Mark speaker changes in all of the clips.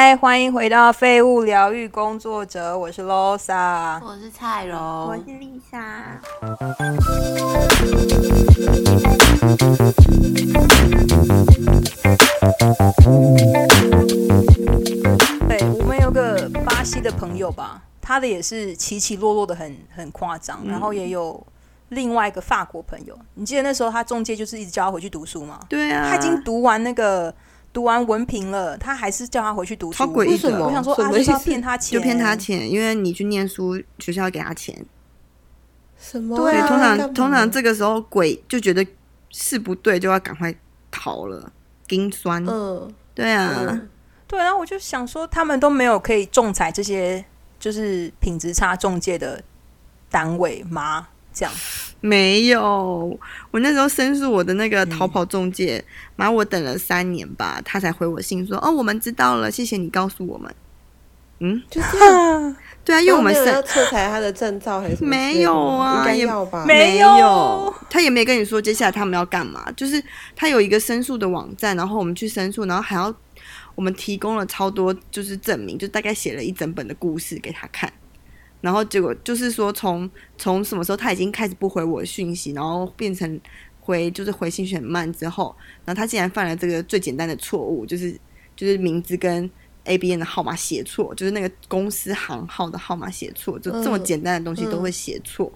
Speaker 1: 嗨，欢迎回到废物疗愈工作者，我是 Losa。
Speaker 2: 我是蔡荣，
Speaker 3: 我是丽莎。
Speaker 1: 对我们有个巴西的朋友吧，他的也是起起落落的很很夸张，然后也有另外一个法国朋友，你记得那时候他中介就是一直叫他回去读书吗？
Speaker 3: 对啊，
Speaker 1: 他已经读完那个读完文凭了，他还是叫他回去读书，
Speaker 3: 超诡异的。
Speaker 1: 我想说啊，
Speaker 2: 什么
Speaker 1: 就是要骗他钱，
Speaker 3: 就骗他钱，因为你去念书，学校要给他钱。
Speaker 2: 什么？
Speaker 1: 对
Speaker 3: 通常通常这个时候鬼就觉得是不对，就要赶快逃了，心酸。
Speaker 2: 嗯，
Speaker 3: 对啊，
Speaker 2: 嗯
Speaker 1: 对，然后我就想说，他们都没有可以仲裁这些就是品质差中介的单位吗？这样，
Speaker 3: 没有。我那时候申诉我的那个逃跑中介，然后我等了三年吧，他才回我信说：“哦，我们知道了，谢谢你告诉我们。”嗯，
Speaker 2: 就这样。
Speaker 3: 对啊，因为我们申
Speaker 2: 然后没有要撤裁他的证照还是
Speaker 3: 没有啊
Speaker 2: 应该
Speaker 3: 也
Speaker 2: 要吧？
Speaker 1: 没
Speaker 3: 有
Speaker 1: 有，
Speaker 3: 他也没跟你说接下来他们要干嘛，就是他有一个申诉的网站，然后我们去申诉，然后还要我们提供了超多就是证明，就大概写了一整本的故事给他看，然后结果就是说从从什么时候他已经开始不回我讯息，然后变成回就是回信息很慢之后，然后他竟然犯了这个最简单的错误，就是就是名字跟 A B N 的号码写错，就是那个公司行号的号码写错，就这么
Speaker 2: 嗯
Speaker 3: 简单的东西都会写错，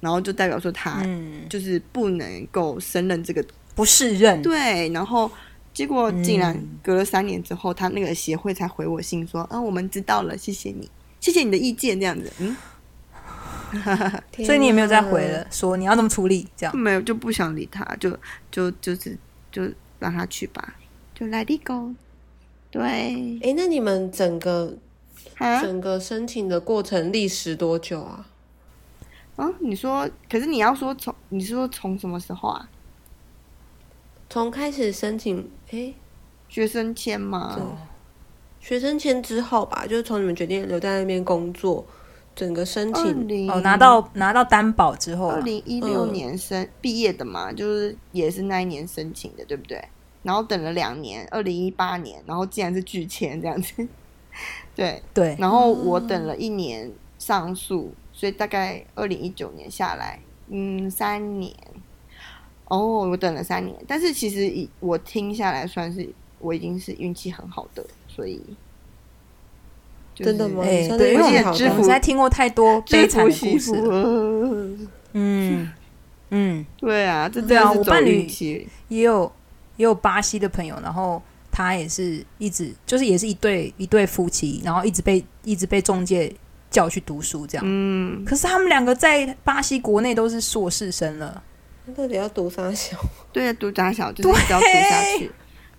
Speaker 3: 然后就代表说他
Speaker 1: 嗯，
Speaker 3: 就是不能够胜任这个
Speaker 1: 不适任，
Speaker 3: 对，然后结果竟然
Speaker 1: 嗯。
Speaker 3: 隔了三年之后，他那个协会才回我信说，啊，我们知道了，谢谢你，谢谢你的意见，这样子，嗯，
Speaker 2: 天
Speaker 1: 所以你也没有再回了，说你要怎么处理这样。
Speaker 3: 没有就不想理他，就就就是就让他去吧，就 let it go，对，
Speaker 2: 哎，那你们整个
Speaker 3: 啊，
Speaker 2: 整个申请的过程历时多久啊？
Speaker 3: 啊，你说，可是你要说从，你是说从什么时候啊？
Speaker 2: 从开始申请，哎，
Speaker 3: 学生签吗？
Speaker 2: 学生签之后吧，就是从你们决定留在那边工作，整个申
Speaker 3: 二
Speaker 2: 请
Speaker 3: 零
Speaker 1: 哦，拿到拿到担保之后啊
Speaker 3: 二，零一六
Speaker 2: 嗯
Speaker 3: 年申毕业的嘛，就是也是那一年申请的，对不对？然后等了两年，二零一八年，然后竟然是拒签这样子，对。
Speaker 1: 对，
Speaker 3: 然后我等了一年上诉，所以大概二零一九年下来，嗯，三年。哦，我等了三年，但是其实以我听下来，算是我已经是运气很好的，所以、就是
Speaker 2: 真的吗？
Speaker 1: 哎对因为
Speaker 2: 是运气好
Speaker 3: 我记得知福
Speaker 1: 我们实在听过太多悲惨的故事了。嗯嗯，
Speaker 3: 对啊，这
Speaker 1: 对啊我伴侣。也有也有巴西的朋友，然后他也是一直就是也是一对一对夫妻，然后一直被一直被中介叫去读书这样。
Speaker 3: 嗯，
Speaker 1: 可是他们两个在巴西国内都是硕士生了，
Speaker 2: 那到底要读啥小？
Speaker 3: 对啊，读啥小就是要读下去。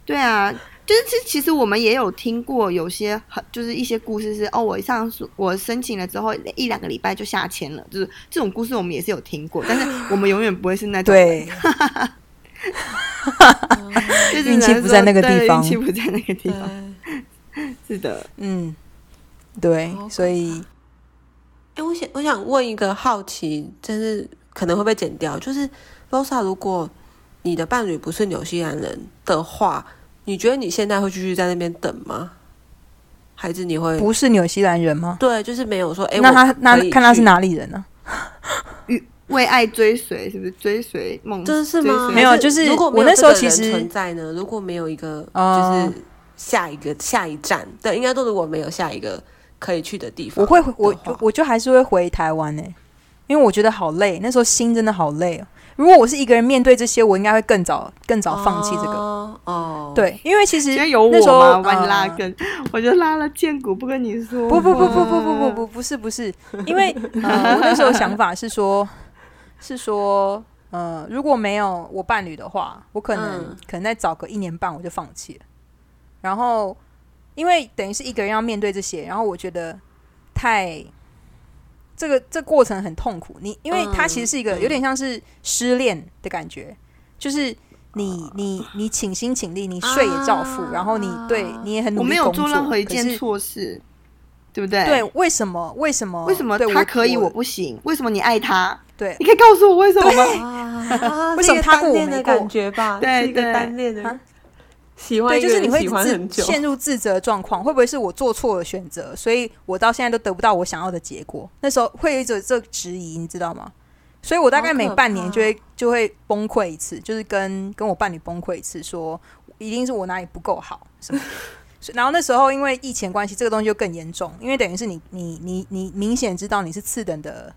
Speaker 3: 对啊，就是其其实我们也有听过有些很就是一些故事是哦，我上诉我申请了之后一两个礼拜就下签了，就是这种故事我们也是有听过，但是我们永远不会是那种人，就是
Speaker 1: 运气不在那个地方
Speaker 3: 运气不在那个地方，是的，
Speaker 1: 嗯，对所以
Speaker 2: 哎，我想我想问一个好奇，就是可能会被剪掉，就是 Rosa，如果你的伴侣不是纽西兰人的话，你觉得你现在会继续在那边等吗？孩子你会
Speaker 1: 不是纽西兰人吗？
Speaker 2: 对，就是没有说哎，
Speaker 1: 那他那看他是？哪里人呢、
Speaker 3: 为爱追随是不是追随梦？
Speaker 2: 这是吗？
Speaker 1: 没有就是
Speaker 2: 如果
Speaker 1: 我那时候其实
Speaker 2: 存在呢，如果没有一个
Speaker 1: 哦
Speaker 2: 就是下一个下一站，对，应该都如果没有下一个可以去的地方
Speaker 1: 我会，我就我就还是会回台湾呢、因为我觉得好累，那时候心真的好累哦。如果我是一个人面对这些，我应该会更早更早放弃这个。
Speaker 2: 哦哦，
Speaker 1: 对，因为其实那时候
Speaker 3: 我吗？我把你拉
Speaker 1: 呃
Speaker 3: 根，我就拉了剑骨，不跟你说。
Speaker 1: 不不不不不不不不不是不是，因为呃，我那时候想法是说，是说呃，如果没有我伴侣的话，我可能、
Speaker 2: 嗯
Speaker 1: 可能再早个一年半我就放弃了。然后，因为等于是一个人要面对这些，然后我觉得太这个这过程很痛苦。你因为它其实是一个
Speaker 2: 嗯
Speaker 1: 有点像是失恋的感觉，就是。你你你倾心倾力，你睡也照付，然后你对你也很努力
Speaker 3: 我没有做任何一件错事，对不对？
Speaker 1: 对，，为什么？为什么？
Speaker 3: 为什么
Speaker 1: 对
Speaker 3: 他可以我
Speaker 1: 我
Speaker 3: 不行？为什么你爱他？
Speaker 1: 对
Speaker 3: 你可以告诉我为什么吗？
Speaker 2: 啊，
Speaker 1: 为什么他过我
Speaker 2: 是一个单恋的
Speaker 1: 没过
Speaker 2: 感觉吧？
Speaker 3: 对
Speaker 2: 一个
Speaker 3: 对
Speaker 2: 单恋的喜欢一个
Speaker 1: 就是你会自陷入自责的状况，会不会是我做错了选择，所以我到现在都得不到我想要的结果？那时候会有一种这个质疑，你知道吗？所以我大概每半年就会就会崩溃一次，就是跟跟我伴侣崩溃一次，说一定是我哪里不够好什么的。然后那时候因为疫情关系，这个东西就更严重，因为等于是你你你你明显知道你是次等的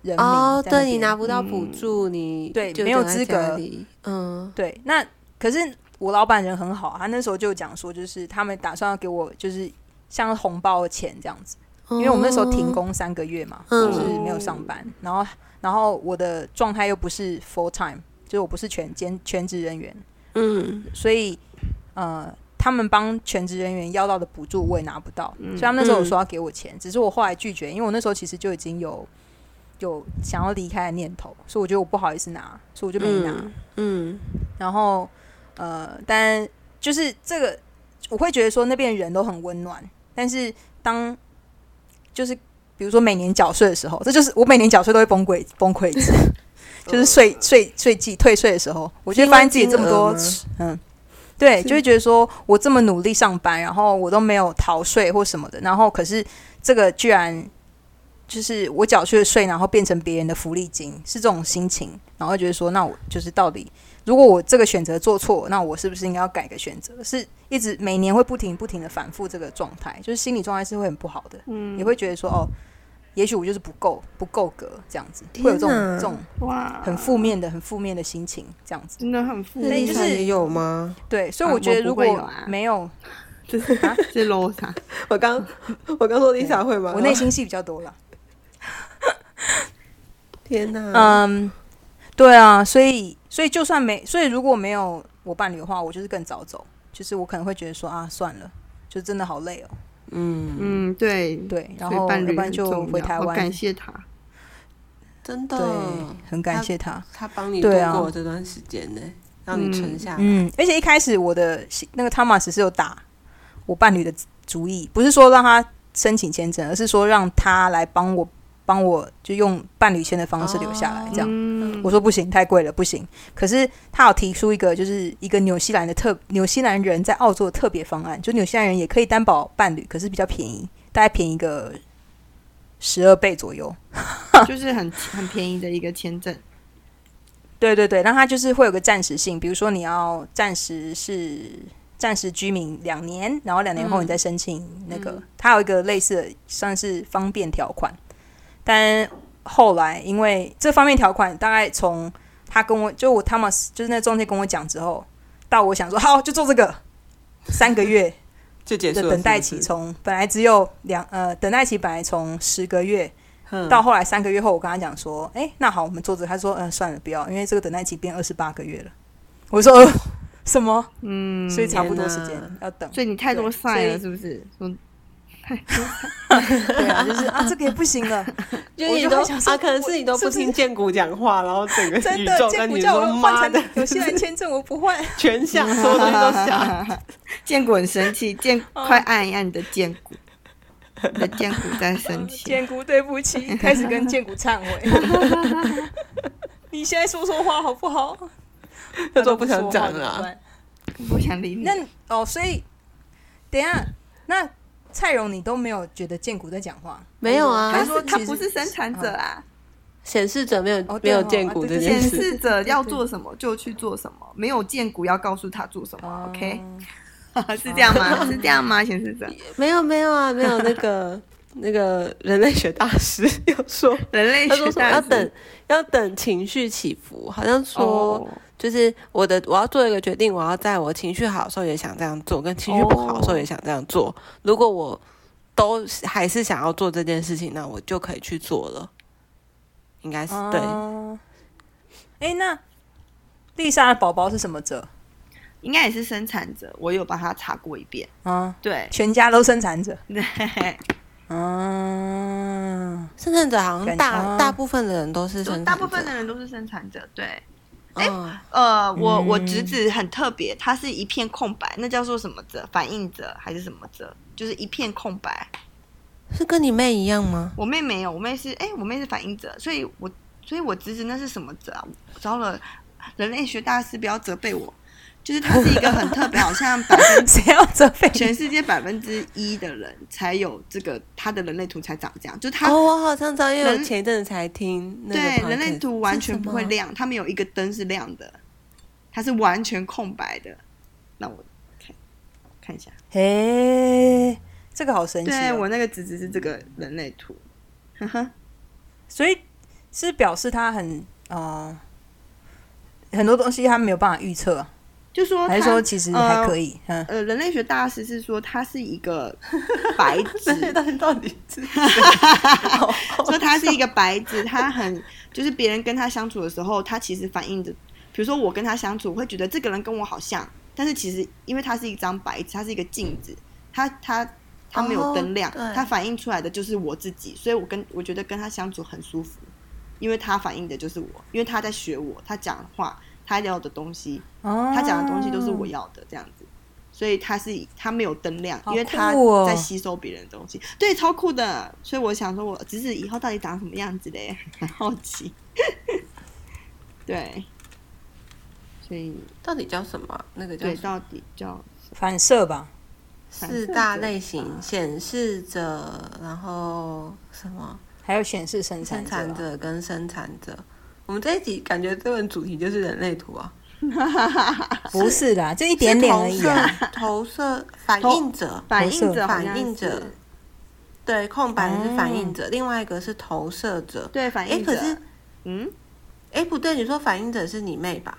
Speaker 1: 人民
Speaker 2: 哦，对你拿不到补助，你
Speaker 1: 对没有资格
Speaker 2: 嗯，
Speaker 1: 对，那可是我老板人很好，他那时候就讲说，就是他们打算要给我就是像红包的钱这样子，因为我们那时候停工三个月嘛，
Speaker 2: 嗯。
Speaker 1: 就是没有上班，然后然后我的状态又不是 full time，就是我不是全兼全职人员，
Speaker 2: 嗯，
Speaker 1: 所以呃，他们帮全职人员要到的补助我也拿不到，
Speaker 3: 嗯。
Speaker 1: 所以他们那时候有说要给我钱，只是我后来拒绝，因为我那时候其实就已经有有想要离开的念头，所以我觉得我不好意思拿，所以我就没拿。
Speaker 2: 嗯。嗯。
Speaker 1: 然后呃，但就是这个，我会觉得说那边人都很温暖，但是当就是比如说每年缴税的时候，这就是我每年缴税都会崩溃崩溃一次，就是税税税季退税的时候，我就会发现自己这么多嗯。对，就会觉得说我这么努力上班，然后我都没有逃税或什么的，然后可是这个居然就是我缴去的税，然后变成别人的福利金，是这种心情，然后会觉得说，那我就是到底，如果我这个选择做错，那我是不是应该要改个选择？是一直每年会不停不停的反复这个状态，就是心理状态是会很不好的，
Speaker 3: 嗯
Speaker 1: 也会觉得说，哦，也许我就是不够不够格这样子，会有这种这种
Speaker 3: 哇，
Speaker 1: 很负面的很负面的心情这样子。
Speaker 3: 真的很负面，
Speaker 1: 就是
Speaker 2: 也有吗？
Speaker 1: 对，所以
Speaker 3: 啊
Speaker 1: 我觉得如果没有，
Speaker 3: 就是 是 low 啥？
Speaker 2: 我刚我刚说 Lisa 会吗？
Speaker 1: 我内心戏比较多了。
Speaker 2: 天哪，
Speaker 1: 嗯，对啊，所以所以就算没，所以如果没有我伴侣的话，我就是更早走，就是我可能会觉得说啊，算了，就真的好累哦，
Speaker 2: 嗯，
Speaker 3: 嗯，对，
Speaker 1: 对，然后要
Speaker 3: 伴侣很
Speaker 1: 不然就回台湾，
Speaker 3: 感谢他。
Speaker 2: 真的
Speaker 1: 对，，很感谢他，
Speaker 2: 他帮你度
Speaker 1: 对啊
Speaker 2: 过这段时间呢，让你存下来。
Speaker 1: 嗯，而且一开始我的那个汤马斯是有打我伴侣的主意，不是说让他申请签证，而是说让他来帮我帮我就用伴侣签的方式留下来，这样。
Speaker 3: 嗯，
Speaker 1: 我说不行，太贵了，不行。可是他有提出一个，就是一个纽西兰的特纽西兰人在澳洲的特别方案，就纽西兰人也可以担保伴侣，可是比较便宜，大概便宜个十二倍左右。
Speaker 3: 就是很很便宜的一个签证。
Speaker 1: 对对对，那他就是会有个暂时性，比如说你要暂时是暂时居民两年，然后两年后你再申请那个，它有一个类似的算是方便条款，但后来因为这方面条款大概从他跟我就我 Thomas 就是那中介跟我讲之后，到我想说好就做这个三个月
Speaker 2: 就结束
Speaker 1: 等待期从本来只有两呃等待期本来从十个月
Speaker 2: 嗯
Speaker 1: 到后来三个月后，我跟他讲说，哎、那好，我们做这。他说，嗯、算了，不要，因为这个等待期变二十八个月了。我说、呃、什么？
Speaker 3: 嗯，
Speaker 1: 所以差不多时间要等。
Speaker 3: 所以你太多
Speaker 1: 对所以
Speaker 3: 赛了，是不是？说
Speaker 1: 对啊，就是啊，这个也不行了。
Speaker 2: 就你都啊，可能是你都不听建谷讲话，然后整个
Speaker 1: 真的，
Speaker 2: 宇宙
Speaker 1: 建股叫
Speaker 2: 跟你说
Speaker 1: 我换成
Speaker 2: 妈的，
Speaker 1: 有西兰签证，我不换。
Speaker 3: 嗯
Speaker 2: 全想，所有东西都想。
Speaker 3: 建股很生气，建
Speaker 1: 哦
Speaker 3: 快按一按你的建股，你的建股在生气。
Speaker 1: 建股，对不起，开始跟建股忏悔。你现在说说话好不好？
Speaker 2: 他说不想讲了
Speaker 3: 不想理你。
Speaker 1: 那哦，所以等一下，那蔡荣你都没有觉得建谷在讲话？
Speaker 2: 没有啊
Speaker 3: 他
Speaker 1: 说
Speaker 3: 他不是生产者啊，
Speaker 2: 显示者没有没有建股
Speaker 1: 啊对对
Speaker 3: 显
Speaker 2: 这件事，
Speaker 3: 示者要做什么就去做什么，没有建谷要告诉他做什么。
Speaker 1: 哦
Speaker 3: OK，是这样吗？是这样吗？显示者，
Speaker 2: 没有没有啊，没有那个那个人类学大师有说，
Speaker 3: 人类
Speaker 2: 他说什么
Speaker 3: 学大师
Speaker 2: 要等要等情绪起伏，好像说。
Speaker 3: 哦
Speaker 2: 就是我的，我要做一个决定，我要在我情绪好的时候也想这样做，跟情绪不好的时候也想这样做。如果我都还是想要做这件事情，那我就可以去做了。应该是、对，
Speaker 1: 哦哎、那丽莎的宝宝是什么者？
Speaker 3: 应该也是生产者，我有帮他查过一遍。
Speaker 1: 啊，
Speaker 3: 对，
Speaker 1: 全家都生产者。
Speaker 3: 对，
Speaker 1: 嗯，
Speaker 2: 生产者好像大、
Speaker 1: 哦
Speaker 2: 大部分的人都是生产者，
Speaker 3: 大部分的人都是生产者。对，
Speaker 2: 嗯，
Speaker 3: 呃，我我
Speaker 1: 嗯
Speaker 3: 侄子很特别，他是一片空白，那叫做什么者？反应者还是什么者？就是一片空白。
Speaker 2: 是跟你妹一样吗？
Speaker 3: 我妹没有，我妹是哎、我妹是反应者，所以我所以我侄子那是什么者啊？糟了，人类学大师不要责备我，就是它是一个很特别，好像百分
Speaker 1: 谁要责备？
Speaker 3: 全世界百分之一的人才有这个，他的人类图才长这样，就他、
Speaker 2: 哦，我好像知道，因为前一阵子才听那
Speaker 3: 对人类图完全不会亮，他们有一个灯是亮的，它是完全空白的。那我看看一下，
Speaker 1: 嘿，这个好神奇、哦。
Speaker 3: 对我那个侄子是这个人类图，呵呵，
Speaker 1: 所以是表示他很呃很多东西他没有办法预测啊，
Speaker 3: 就说
Speaker 1: 还是说其实还可以？嗯，
Speaker 3: 呃，人类学大师是说他是一个 白纸，
Speaker 2: 到底到底是
Speaker 3: 说他是一个白纸，他很就是别人跟他相处的时候，他其实反映着，比如说我跟他相处，我会觉得这个人跟我好像，但是其实因为他是一张白纸，他是一个镜子，他他他没有灯亮，他反映出来的就是我自己，所以我跟我觉得跟他相处很舒服，因为他反映的就是我，因为他在学我，他讲话，他要的东西，
Speaker 1: 哦，
Speaker 3: 他讲的东西都是我要的，这样子。所以他是他没有灯亮，
Speaker 1: 好
Speaker 3: 因为他在吸收别人的东西，对，超酷的。所以我想说，我侄子以后到底长什么样子嘞？很好奇。对，所以
Speaker 2: 到底叫什么啊？那个叫
Speaker 3: 对，
Speaker 2: 什么
Speaker 3: 到底叫
Speaker 1: 反射吧？
Speaker 2: 四大类型：显示者，然后什么
Speaker 1: 还有显示生产
Speaker 2: 生产
Speaker 1: 者
Speaker 2: 跟生产者。我们这一集感觉这本主题就是人类图啊，
Speaker 1: 不是啦，就一点点而已啊。
Speaker 2: 是投射投射反应者，
Speaker 3: 反应者，
Speaker 2: 反应者，对，空白的是反应者，另外一个是投射者。
Speaker 3: 对，反
Speaker 2: 哎，
Speaker 3: 应者。
Speaker 2: 可是
Speaker 3: 嗯，
Speaker 2: 哎不对，你说反应者是你妹吧？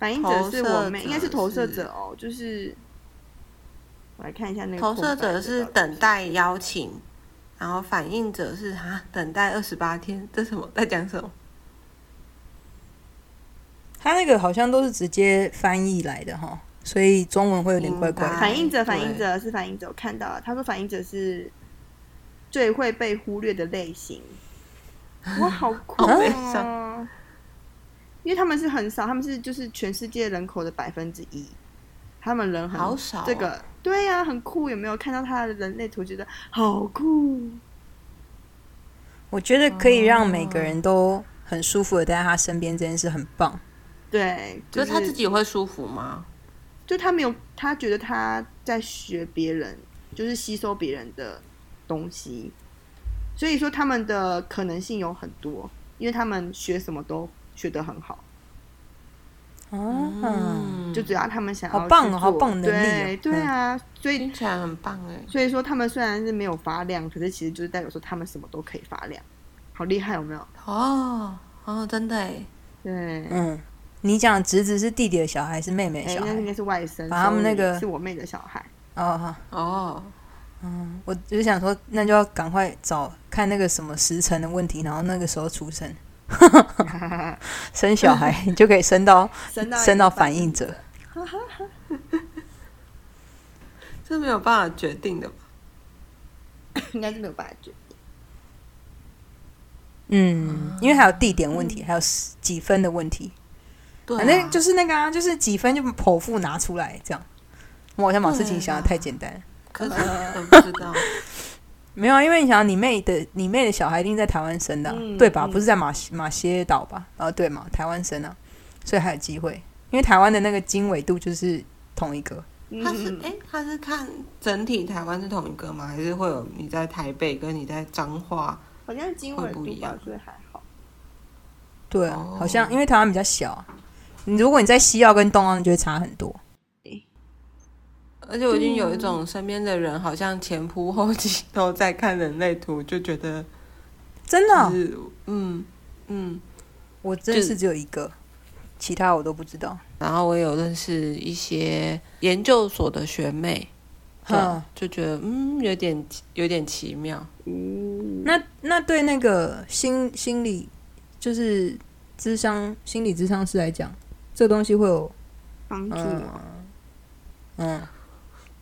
Speaker 3: 反应者是我妹，应该是投射者哦。就是我来看一下那个
Speaker 2: 投射者是等待邀请，然后反应者是啊等待二十八天，这什么在讲什么？
Speaker 1: 他那个好像都是直接翻译来的哈，所以中文会有点怪怪的。
Speaker 3: 反应者，反应者是反应者，我看到了，他说反应者是最会被忽略的类型。哇，好酷
Speaker 2: 好悲
Speaker 3: 哦！因为他们是很少，他们是就是全世界人口的百分之一，他们人很
Speaker 2: 好少哦
Speaker 3: 这个对呀、很酷。有没有看到他的人类图？觉得好酷。
Speaker 1: 我觉得可以让每个人都很舒服的待在他身边，这件事很棒。
Speaker 3: 对，
Speaker 2: 就是是他自己会舒服吗？
Speaker 3: 就他没有，他觉得他在学别人，就是吸收别人的东西，所以说他们的可能性有很多，因为他们学什么都学得很好，
Speaker 1: 哦，
Speaker 2: 嗯，
Speaker 3: 就只要他们想要
Speaker 1: 好棒哦好棒的能力哦。
Speaker 3: 对对啊，所以
Speaker 2: 听起来很棒哎。
Speaker 3: 所以说他们虽然是没有发亮，可是其实就是代表说他们什么都可以发亮，好厉害有没有？
Speaker 2: 哦哦，真的哎，
Speaker 3: 对，
Speaker 1: 嗯，你讲侄子是弟弟的小孩，是妹妹小孩
Speaker 3: 那应？该是外甥，
Speaker 1: 把他们那个
Speaker 3: 是我妹的小孩。
Speaker 1: 哦，哦
Speaker 2: 哦，
Speaker 1: 我就想说，那就要赶快找看那个什么时辰的问题，然后那个时候出生，生小孩 你就可以生到
Speaker 3: 生到
Speaker 1: 生到反应者。
Speaker 2: 这没有办法决定的吧？
Speaker 3: 应该是没有办法决定。
Speaker 1: 嗯，因为还有地点问题，还有几分的问题，
Speaker 2: 对啊，
Speaker 1: 反正就是那个啊，就是几分就剖腹拿出来这样。我好像把事情想的太简单。
Speaker 2: 可是我不知道。
Speaker 1: 没有啊，因为你想，你妹的你妹的小孩一定在台湾生的啊、
Speaker 3: 嗯
Speaker 1: 对吧？
Speaker 3: 嗯
Speaker 1: 不是在马马歇岛吧？啊，对嘛，台湾生啊，所以还有机会。因为台湾的那个经纬度就是同一个，
Speaker 3: 嗯
Speaker 2: 他是哎，他是看整体台湾是同一个吗？还是会有你在台北跟你在彰化？
Speaker 3: 好像经纬度
Speaker 2: 不一样，
Speaker 3: 所以还好。
Speaker 1: 对好像因为台湾比较小啊，你如果你在西澳跟东澳，你就会差很多。
Speaker 2: 而且我已经有一种身边的人好像前仆后继都在看人类图，就觉得
Speaker 1: 真的
Speaker 2: 嗯嗯。
Speaker 1: 我真的是只有一个，其他我都不知道。
Speaker 2: 然后我也有认识一些研究所的学妹，对
Speaker 1: 嗯，
Speaker 2: 就觉得嗯有点有点奇妙。
Speaker 3: 嗯，
Speaker 1: 那那对那个心心理就是智商心理智商师来讲，这个东西会有
Speaker 3: 帮助
Speaker 1: 嗯
Speaker 3: 哦
Speaker 1: 嗯。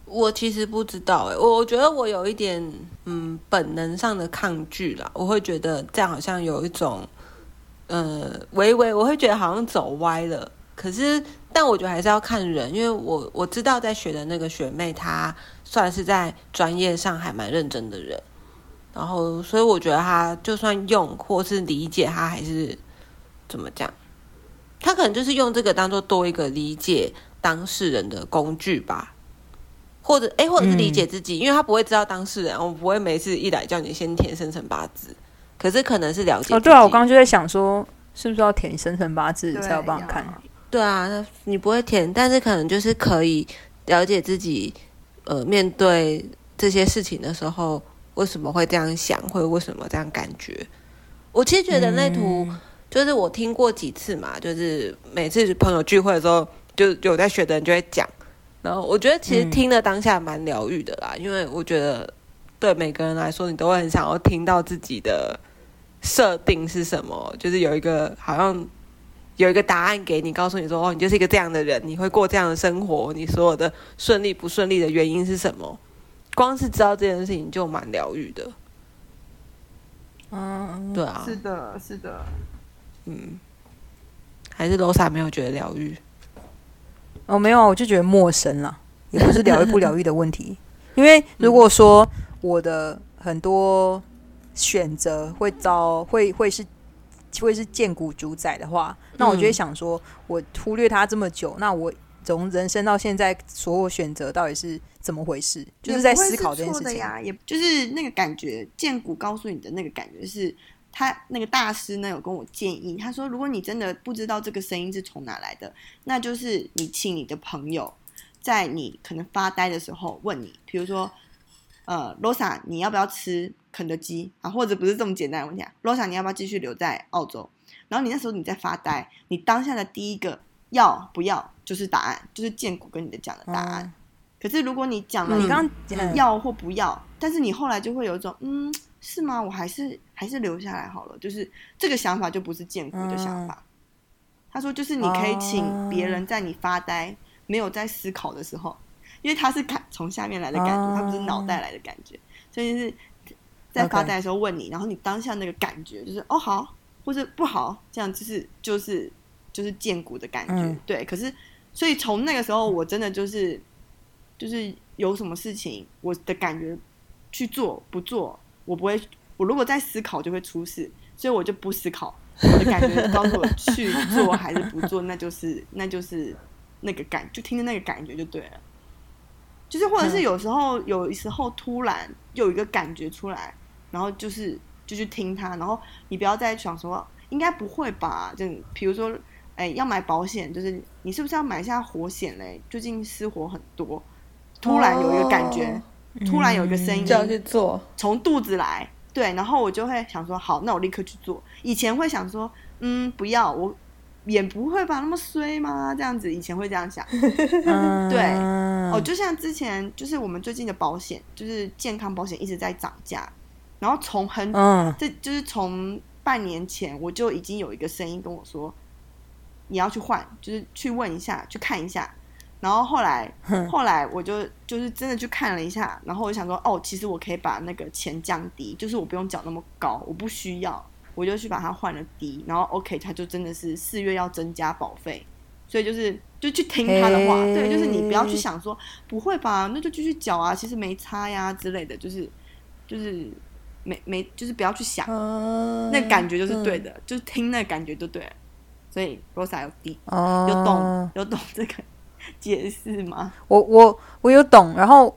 Speaker 2: 我其实不知道哎、我我觉得我有一点嗯本能上的抗拒啦，我会觉得这样好像有一种呃微微，我会觉得好像走歪了。可是，但我觉得还是要看人，因为我我知道在学的那个学妹，她算是在专业上还蛮认真的人，然后所以我觉得她就算用或是理解，她还是怎么讲，她可能就是用这个当做多一个理解当事人的工具吧，或者哎，或者是理解自己，因为他不会知道当事人，我不会每次一来叫你先填生辰八字，可是可能是了解
Speaker 1: 哦，对啊，我刚刚就在想说，是不是要填生辰八字
Speaker 3: 对
Speaker 1: 才有办法看？
Speaker 2: 对啊，那你不会填，但是可能就是可以了解自己，呃，面对这些事情的时候，为什么会这样想，或者为什么这样感觉。我其实觉得人类图，就是我听过几次嘛，就是每次朋友聚会的时候，就有在学的人就会讲，然后我觉得其实
Speaker 1: 嗯
Speaker 2: 听了当下蛮疗愈的啦，因为我觉得对每个人来说，你都会很想要听到自己的设定是什么，就是有一个好像有一个答案给你，告诉你说哦，你就是一个这样的人，你会过这样的生活，你所有的顺利不顺利的原因是什么？光是知道这件事情就蛮疗愈的，
Speaker 1: 嗯，
Speaker 2: 对啊，
Speaker 3: 是的，是的，
Speaker 2: 嗯，还是 Losa 没有觉得疗愈，
Speaker 1: 哦，没有啊，我就觉得陌生了，也不是疗愈不疗愈的问题。因为如果说我的很多选择会遭会会是会是见骨主宰的话，那我就会
Speaker 2: 嗯
Speaker 1: 想说，我忽略他这么久，那我从人生到现在所有选择到底是怎么回事？就是在思考这件事情。
Speaker 3: 也就是那个感觉，剑骨告诉你的那个感觉是。他那个大师呢有跟我建议，他说如果你真的不知道这个声音是从哪来的，那就是你请你的朋友在你可能发呆的时候问你，比如说，呃，Rosa 你要不要吃肯德基啊？或者不是这么简单的问题啊，Rosa 你要不要继续留在澳洲？然后你那时候你在发呆，你当下的第一个要不要就是答案，就是建谷跟你的讲的答案。
Speaker 1: 嗯
Speaker 3: 可是如果你讲了
Speaker 1: 你
Speaker 3: 你
Speaker 1: 刚刚嗯
Speaker 3: 要或不要，但是你后来就会有一种嗯，是吗？我还是还是留下来好了。就是这个想法就不是建国的想法。他说，就是你可以请别人在你发呆、没有在思考的时候，因为他是感从下面来的感觉，他不是脑袋来的感觉，所以就是在发呆的时候问你，然后你当下那个感觉就是哦好，或者不好，这样就是就是就是建骨的感觉。
Speaker 1: 嗯
Speaker 3: 对，可是所以从那个时候，我真的就是就是有什么事情，我的感觉去做不做，我不会，我如果在思考就会出事，所以我就不思考，我的感觉告诉我去做还是不做，那就是那就是那个感，就听着那个感觉就对了。就是或者是有时候，有时候突然有一个感觉出来，然后就是就去听它，然后你不要再想说应该不会吧，就比如说哎要买保险，就是你是不是要买一下火险嘞？最近失火很多，突然有一个感觉，突然有一个声音
Speaker 2: 就要去做，
Speaker 3: 从肚子来，对，然后我就会想说，好，那我立刻去做。以前会想说，嗯，不要，我也不会吧，那么衰吗？这样子，以前会这样想。
Speaker 1: 嗯
Speaker 3: 对哦，就像之前，就是我们最近的保险，就是健康保险一直在涨价，然后从很，
Speaker 1: 嗯
Speaker 3: 这就是从半年前我就已经有一个声音跟我说，你要去换，就是去问一下，去看一下。然后后来，后来我就就是真的去看了一下，然后我想说，哦，其实我可以把那个钱降低，就是我不用缴那么高，我不需要，我就去把它换了低，然后 OK，它就真的是四月要增加保费，所以就是就去听他的话，对，就是你不要去想说不会吧，那就继续缴啊，其实没差呀之类的，就是就是没没就是不要去想，
Speaker 2: 嗯
Speaker 3: 那感觉就是对的，就是听那感觉就对了。所以 Rosa 有低
Speaker 1: 哦，
Speaker 3: 有懂有懂这个 解释吗？
Speaker 1: 我我我有懂，然后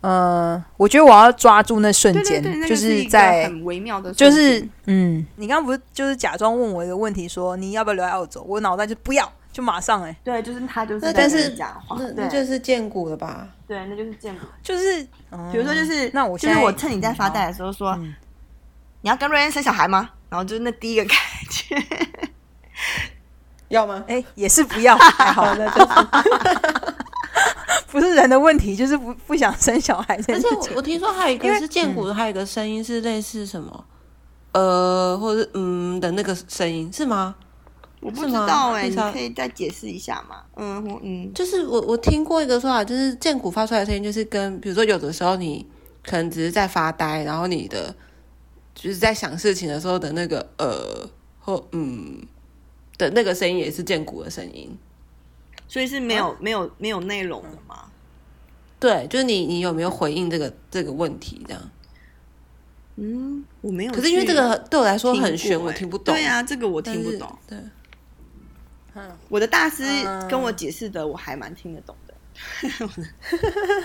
Speaker 1: 呃，我觉得我要抓住那瞬间，
Speaker 3: 对对对，
Speaker 1: 就
Speaker 3: 是
Speaker 1: 在
Speaker 3: 很微妙的
Speaker 1: 就是嗯，你刚刚不是就是假装问我一个问题，说你要不要留在澳洲？我脑袋就不要，就马上哎、
Speaker 3: 对，就是他就是
Speaker 2: 但是
Speaker 3: 你讲话，
Speaker 2: 那
Speaker 3: 对
Speaker 2: 就是见骨了吧？
Speaker 3: 对，那就是见骨。
Speaker 1: 就是
Speaker 3: 比如说，就是
Speaker 1: 那我现在
Speaker 3: 就是我趁你在发呆的时候说，
Speaker 1: 嗯
Speaker 3: 你要跟瑞恩生小孩吗？然后就是那第一个感觉，
Speaker 2: 要吗？
Speaker 1: 哎、也是不要，还好，
Speaker 2: 那就是。
Speaker 1: 不是人的问题，就是不不想生小孩这
Speaker 2: 而
Speaker 1: 件事情。
Speaker 2: 且我我听说还有一个是剑骨的，还有一个声音是类似什么，呃，或者是嗯的那个声音是吗？
Speaker 3: 我不知道哎、你可以再解释一下吗？嗯我嗯，
Speaker 2: 就是我我听过一个说法，就是剑骨发出来的声音，就是跟比如说有的时候你可能只是在发呆，然后你的就是在想事情的时候的那个呃或嗯的那个声音也是剑骨的声音。
Speaker 3: 所以是没有、没有没有内容的吗？
Speaker 2: 对，就是你你有没有回应这个这个问题这样？
Speaker 3: 嗯，我没有。
Speaker 2: 可是因为这个对我来说很
Speaker 3: 听
Speaker 2: 悬，
Speaker 3: 欸
Speaker 2: 我听不懂。
Speaker 3: 对啊，这个我听不懂。。
Speaker 2: 对，
Speaker 1: 嗯
Speaker 3: 我的大师
Speaker 1: 嗯
Speaker 3: 跟我解释的，我还蛮听得懂的。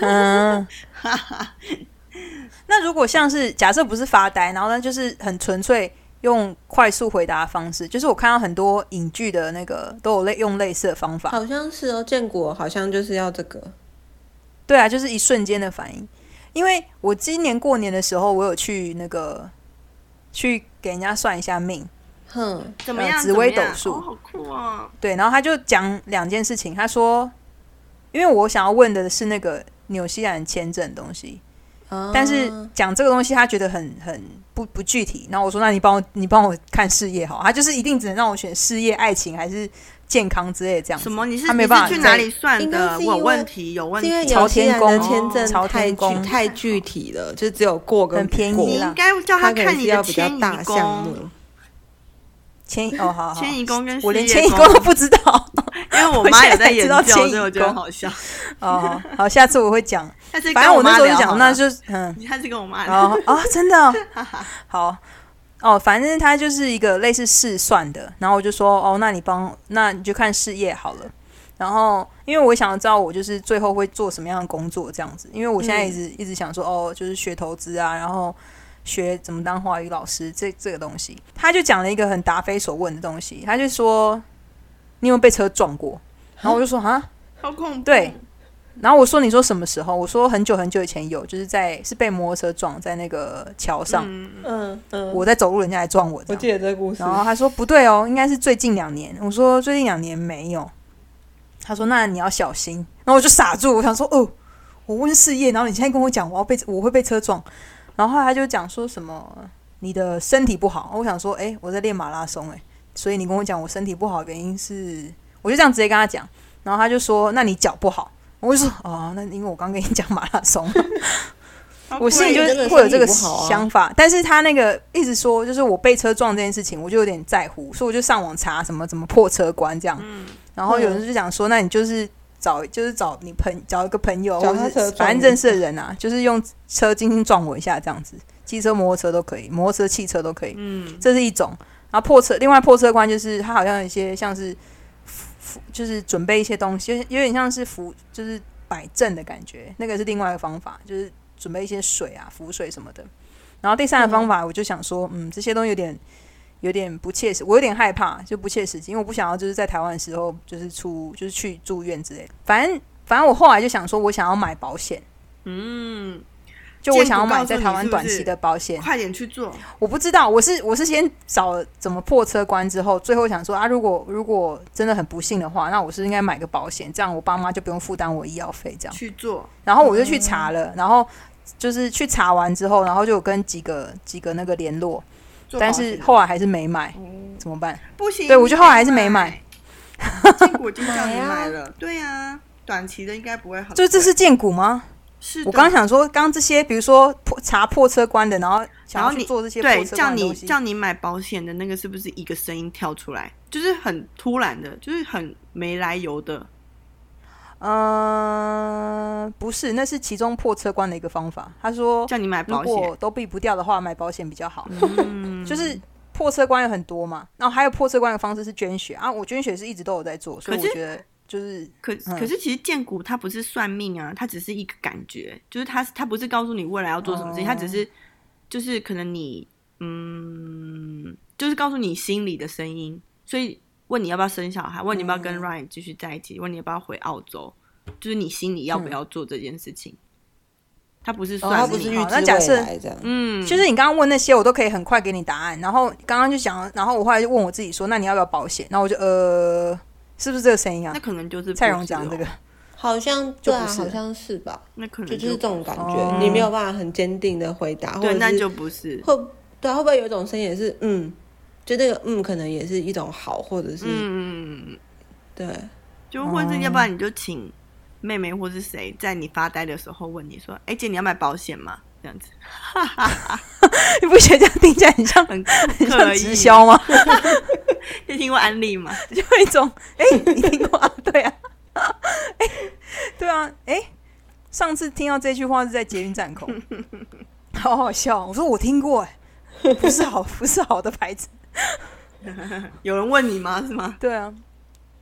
Speaker 1: 嗯，那如果像是假设不是发呆，然后呢就是很纯粹用快速回答的方式，就是我看到很多影剧的那个都有类用类似的方法。
Speaker 2: 好像是哦，建国好像就是要这个。
Speaker 1: 对啊，就是一瞬间的反应。因为我今年过年的时候，我有去那个去给人家算一下命，
Speaker 2: 哼，
Speaker 3: 怎么样？
Speaker 1: 呃紫微斗数
Speaker 3: 哦，好酷啊！
Speaker 1: 对，然后他就讲两件事情，他说，因为我想要问的是那个纽西兰签证的东西，但是讲这个东西他觉得很很不不具体，然后我说那你帮我你帮我看事业好，他就是一定只能让我选事业、爱情还是健康之类这样子。
Speaker 3: 什么？你是
Speaker 1: 他没
Speaker 3: 你
Speaker 1: 办法
Speaker 3: 去哪里算
Speaker 2: 应该
Speaker 3: 的？
Speaker 2: 是因为
Speaker 3: 我有问题，有问
Speaker 2: 题因为
Speaker 3: 题。
Speaker 1: 朝天宫
Speaker 2: 的签证
Speaker 1: 朝
Speaker 2: 太具
Speaker 1: 天宫
Speaker 2: 太具体了，就只有过跟
Speaker 1: 很便宜
Speaker 2: 不过
Speaker 3: 你应该叫
Speaker 2: 他可能
Speaker 3: 看你的
Speaker 2: 比较
Speaker 3: 迁移
Speaker 2: 大项
Speaker 3: 宫，
Speaker 2: 目。
Speaker 1: 迁移哦，好好，
Speaker 3: 迁移宫跟
Speaker 1: 我连
Speaker 3: 事业
Speaker 1: 迁移宫都不知道
Speaker 3: 因为我妈也在研究，所以我觉得
Speaker 1: 宫
Speaker 3: 好笑。
Speaker 1: 哦。好好，下次我会讲。反正我那时候就讲，那
Speaker 3: 那
Speaker 1: 就是 嗯，
Speaker 3: 你下次跟我妈聊。
Speaker 1: 哦哦，真的哦 好哦，反正他就是一个类似试算的，然后我就说哦，那你帮，那你就看事业好了。然后，因为我想知道我就是最后会做什么样的工作这样子，因为我现在一直、一直想说哦，就是学投资啊，然后学怎么当华语老师这这个东西。他就讲了一个很答非所问的东西，他就说你有没有被车撞过？然后我就说啊，
Speaker 3: 好恐怖。
Speaker 1: 对，然后我说你说什么时候？我说很久很久以前有，就是在是被摩托车撞在那个桥上，
Speaker 3: 嗯，
Speaker 2: 嗯嗯，
Speaker 1: 我在走路，人家来撞我。
Speaker 2: 我记得这故事。
Speaker 1: 然后他说不对哦，应该是最近两年。我说最近两年没有。他说那你要小心。然后我就傻住，我想说哦，我问事业，然后你现在跟我讲我要被我会被车撞，然后后来他就讲说什么你的身体不好。我想说哎，我在练马拉松哎，所以你跟我讲我身体不好的原因是，我就这样直接跟他讲。然后他就说那你脚不好。我就说哦，那因为我刚跟你讲马拉松，我心里就
Speaker 3: 贵
Speaker 2: 真的
Speaker 1: 会有这个想法，但是他那个一直说，就是我被车撞这件事情，我就有点在乎，所以我就上网查什么怎么破车关这样。
Speaker 3: 嗯。
Speaker 1: 然后有人就讲说，那你就是找就是找你朋找一个朋友，或是反正认识的人啊，就是用车轻轻撞我一下这样子，机车、摩托车都可以，摩托车、汽车都可以，
Speaker 3: 嗯，
Speaker 1: 这是一种。然后破车，另外破车关就是它好像有一些像是就是准备一些东西，有有点像是扶就是摆正的感觉，那个是另外一个方法，就是准备一些水啊、浮水什么的。然后第三个方法，我就想说，嗯，这些东西有点有点不切实，我有点害怕，就不切实际，因为我不想要就是在台湾的时候就是出就是去住院之类的。反正反正我后来就想说，我想要买保险，
Speaker 3: 嗯，
Speaker 1: 就我想要买在台湾短期的保险。
Speaker 3: 快点去做。
Speaker 1: 我不知道，我是我是先找怎么破车关之后，最后想说啊，如果如果真的很不幸的话，那我是应该买个保险，这样我爸妈就不用负担我医药费这样。
Speaker 3: 去做，
Speaker 1: 然后我就去查了，然后就是去查完之后，然后就有跟几个几个那个联络，但是后来还是没买，
Speaker 3: 哦
Speaker 1: 怎么办？
Speaker 3: 不行，
Speaker 1: 对我就后来还是没买。
Speaker 3: 建股已经叫你
Speaker 2: 买
Speaker 3: 了，对呀，短期的应该不会很贵。
Speaker 1: 就这是建股吗？
Speaker 3: 是
Speaker 1: 我刚想说，刚刚这些，比如说破查破车关的，然后想要
Speaker 3: 然后你
Speaker 1: 去做这些
Speaker 3: 对
Speaker 1: 破车
Speaker 3: 叫你
Speaker 1: 关的东西，
Speaker 3: 叫你买保险的那个是不是一个声音跳出来，就是很突然的，就是很没来由的？
Speaker 1: 嗯，不是，那是其中破车关的一个方法。他说，
Speaker 3: 叫你买保险，
Speaker 1: 果都避不掉的话，买保险比较好。
Speaker 3: 嗯，
Speaker 1: 就是破车关有很多嘛，然后还有破车关的方式是捐血啊，我捐血是一直都有在做，所以我觉得就是
Speaker 3: 可
Speaker 1: 嗯
Speaker 3: 可是其实建股它不是算命啊，它只是一个感觉，就是它它不是告诉你未来要做什么事情，
Speaker 1: 哦
Speaker 3: 它只是就是可能你嗯，就是告诉你心里的声音，所以问你要不要生小孩，问你要不要跟
Speaker 1: 嗯
Speaker 3: Ryan 继续在一起，问你要不要回澳洲，就是你心里要不要做这件事情。他不是
Speaker 2: 哦，
Speaker 3: 算命，
Speaker 2: 他不是预知未
Speaker 1: 好那假设
Speaker 2: 这样。
Speaker 3: 嗯，
Speaker 1: 就是你刚刚问那些，我都可以很快给你答案。然后刚刚就想，然后我后来就问我自己说，那你要不要保险？然后我就呃，是不是这个声音啊？
Speaker 3: 那？可能就是
Speaker 1: 蔡
Speaker 3: 不是哦。
Speaker 1: 荣讲这个，，
Speaker 2: 好像对啊，
Speaker 1: 就
Speaker 2: 好像是吧？
Speaker 3: 那可能
Speaker 2: 就就是这种感觉，
Speaker 1: 哦。
Speaker 2: 你没有办法很坚定的回答，
Speaker 3: 对，那就不是，
Speaker 2: 会对啊，会不会有一种声音也是嗯，就那个嗯，可能也是一种好，或者是、
Speaker 3: 嗯嗯嗯，
Speaker 2: 对，
Speaker 3: 就或者是要不然你就请妹妹或是谁在你发呆的时候问你说：“哎、姐，你要买保险吗？”这样子
Speaker 1: 你不觉得这样听起来很像
Speaker 3: 很
Speaker 1: 很像直销吗？
Speaker 3: 你听过安利吗？
Speaker 1: 就一种哎、你听过啊？对啊，哎、对啊，哎、上次听到这句话是在捷运站口，好好笑。我说我听过、哎，不是好，不是好的牌子。
Speaker 3: 有人问你吗？是吗？
Speaker 1: 对啊，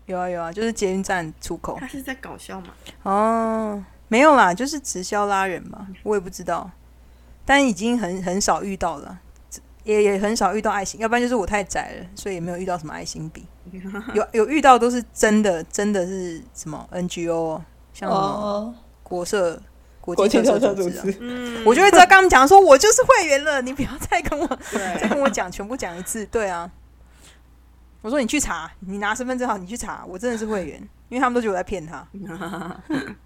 Speaker 1: 有啊有啊，就是捷运站出口。
Speaker 3: 他是在搞笑吗？
Speaker 1: 哦，没有啦，就是直销拉人嘛，我也不知道，但已经很很少遇到了，也也很少遇到爱心，要不然就是我太窄了，所以也没有遇到什么爱心笔。有有遇到都是真的，真的是什么 NGO，像什么
Speaker 2: 哦，
Speaker 1: 国社、国
Speaker 2: 国
Speaker 1: 际特
Speaker 2: 色
Speaker 1: 色组织啊，
Speaker 3: 嗯，
Speaker 1: 我就会知道跟他们讲说，我就是会员了，你不要再跟我再，跟我讲，全部讲一次。对啊，我说你去查，你拿身份证号，你去查，我真的是会员，因为他们都觉得我在骗他。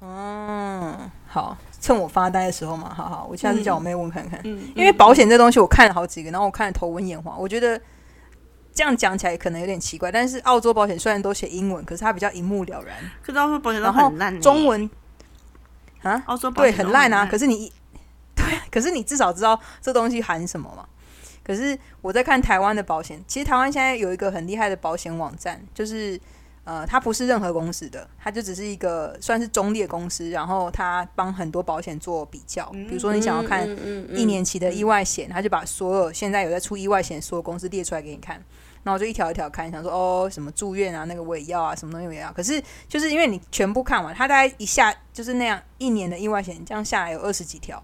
Speaker 1: 嗯，好，趁我发呆的时候嘛，好好，我下次叫我妹问看看，
Speaker 2: 嗯，
Speaker 1: 因为保险这东西我看了好几个，然后我看了头昏眼花，我觉得这样讲起来可能有点奇怪，但是澳洲保险虽然都写英文，可是它比较一目了然，
Speaker 3: 可是澳洲保险都很烂呢，
Speaker 1: 中文啊，
Speaker 3: 澳洲保
Speaker 1: 对，很烂啊。可
Speaker 3: 是
Speaker 1: 是你，对，可是你至少知道这东西含什么嘛。可是我在看台湾的保险，其实台湾现在有一个很厉害的保险网站，就是呃，它不是任何公司的，它就只是一个算是中列公司，然后它帮很多保险做比较。比如说你想要看一年期的意外险，他就把所有现在有在出意外险所有公司列出来给你看，然后我就一条一条看，想说哦什么住院啊，那个我也要啊，什么东西我也要。可是就是因为你全部看完，他大概一下就是那样一年的意外险，这样下来有二十几条。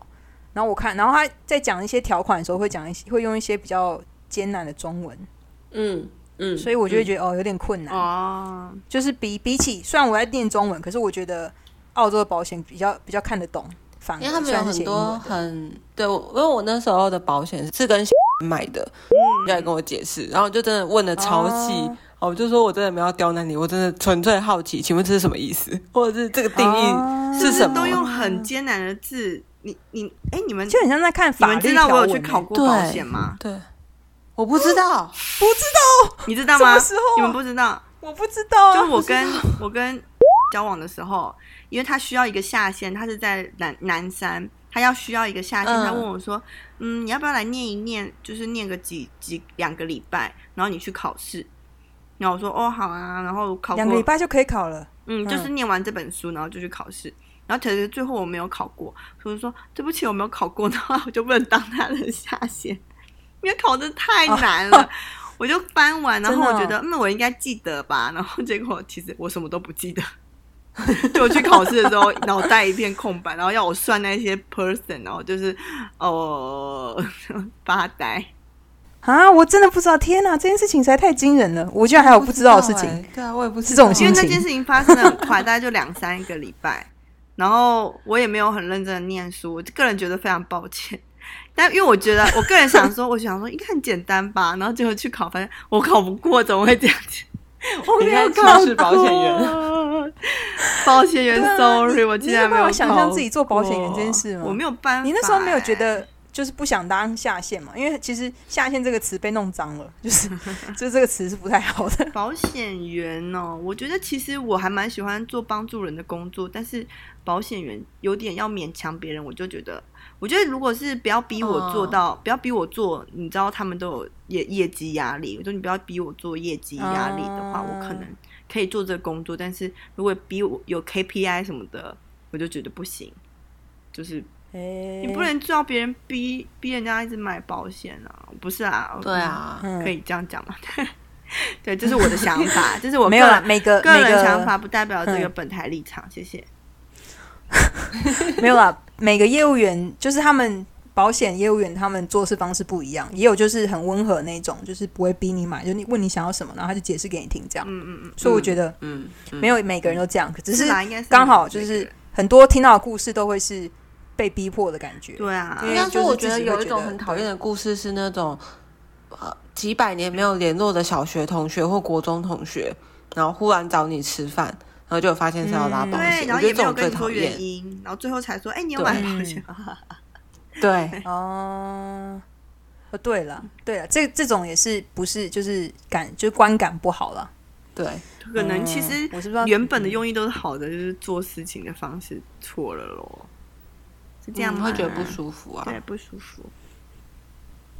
Speaker 1: 然后我看，然后他在讲一些条款的时候，会讲一些会用一些比较艰难的中文，
Speaker 2: 嗯嗯，
Speaker 1: 所以我就会觉得、哦有点困难。
Speaker 3: 哦，
Speaker 1: 就是比比起虽然我在念中文，可是我觉得澳洲的保险比较比较看得懂，反而
Speaker 2: 因为他们有很多很对，我因为我那时候的保险是跟 买的，就来跟我解释，然后就真的问的超细，我就说我真的没有刁难你，我真的纯粹好奇，请问这是什么意思，或者是这个定义
Speaker 1: 哦。
Speaker 2: 是什么？
Speaker 3: 都用很艰难的字，你你哎，你们
Speaker 1: 就很像在看法律
Speaker 3: 们知道我有去考过保险吗？
Speaker 2: 对，我不知道，
Speaker 3: 你知道吗
Speaker 1: 什么？时候啊
Speaker 3: 你们不知道？
Speaker 1: 我不知道啊，
Speaker 3: 就我跟我跟交往的时候，因为他需要一个下线，他是在南南山，他要需要一个下线，
Speaker 2: 嗯
Speaker 3: 他问我说：“嗯，你要不要来念一念？就是念个几几两个礼拜，然后你去考试。”然后我说：“哦，好啊。”然后考，
Speaker 1: 两个礼拜就可以考了。
Speaker 3: 嗯，就是念完这本书，然后就去考试。然后其实最后我没有考过，所以说对不起，我没有考过，然后我就不能当他的下线，因为考的太难了。我就翻完，然后我觉得，嗯，我应该记得吧。然后结果其实我什么都不记得。就我去考试的时候，脑袋一片空白，然后要我算那些 person，然后就是哦 发呆。
Speaker 1: 啊！我真的不知道，天哪，这件事情实在太惊人了，我居然还有不知道的事情。
Speaker 2: 欸对啊，我也不知
Speaker 1: 是这种
Speaker 2: 道
Speaker 3: 因为
Speaker 1: 心情
Speaker 3: 那件事情发生的很快，大概就两三个礼拜，然后我也没有很认真的念书，我个人觉得非常抱歉。但因为我觉得，我个人想说，我想说应该很简单吧，然后结果去考，发现我考不过，怎么会这样子？我没有考
Speaker 2: 歧视保险员
Speaker 3: 员，保险员，sorry，我竟然没有
Speaker 1: 想象自己做保险员这件事吗
Speaker 3: 我没有办法、
Speaker 1: 你那时候没有觉
Speaker 3: 欸
Speaker 1: 得就是不想当下线嘛？因为其实下线这个词被弄脏了，就是 就是这个词是不太好的。
Speaker 3: 保险员哦，我觉得其实我还蛮喜欢做帮助人的工作，但是保险员有点要勉强别人，我就觉得，我觉得如果是不要逼我做到，不要逼我做，你知道他们都有业业绩压力，我说你不要逼我做业绩压力的话，
Speaker 1: 哦
Speaker 3: 我可能可以做这个工作，但是如果逼我有 KPI 什么的，我就觉得不行，就是
Speaker 1: 你
Speaker 3: 你不能叫别人逼逼人家一直买保险啊，不是啊？
Speaker 2: 对啊，
Speaker 1: 嗯
Speaker 3: 可以这样讲吗？对，这是我的想法，这是我
Speaker 1: 没有啦，
Speaker 3: 个人
Speaker 1: 每个
Speaker 3: 个人想法，不代表这个
Speaker 1: 嗯
Speaker 3: 本台立场。谢谢。
Speaker 1: 没有啦，每个业务员就是他们保险业务员，他们做事方式不一样，也有就是很温和那种，就是不会逼你买，就你问你想要什么，然后他就解释给你听这样。
Speaker 3: 嗯嗯嗯，
Speaker 1: 所以我觉得
Speaker 2: 嗯，嗯
Speaker 1: 没有每个人都这样，只是刚好就是很多听到的故事都会是被逼迫的感觉。
Speaker 3: 对啊。
Speaker 1: 因，为
Speaker 2: 应该说，
Speaker 1: 就
Speaker 2: 我觉得有一种很讨厌的故事是那种，呃，几百年没有联络的小学同学或国中同学，然后忽然找你吃饭，然后就发现是要拉
Speaker 1: 嗯
Speaker 2: 保险，
Speaker 3: 对，然后也没有跟你说。原因，然后最后才说，哎，你有
Speaker 2: 对
Speaker 3: 买保险？
Speaker 2: 对，
Speaker 1: 哦，哦，对了，对了，这这种也是不是就是感就观感不好了。
Speaker 2: 对，
Speaker 3: 可能其实
Speaker 1: 嗯我是不知道
Speaker 3: 原本的用意都是好的，就是做事情的方式错了咯。是这样吗？
Speaker 2: 嗯会觉得不舒服啊。
Speaker 3: 对，不舒服。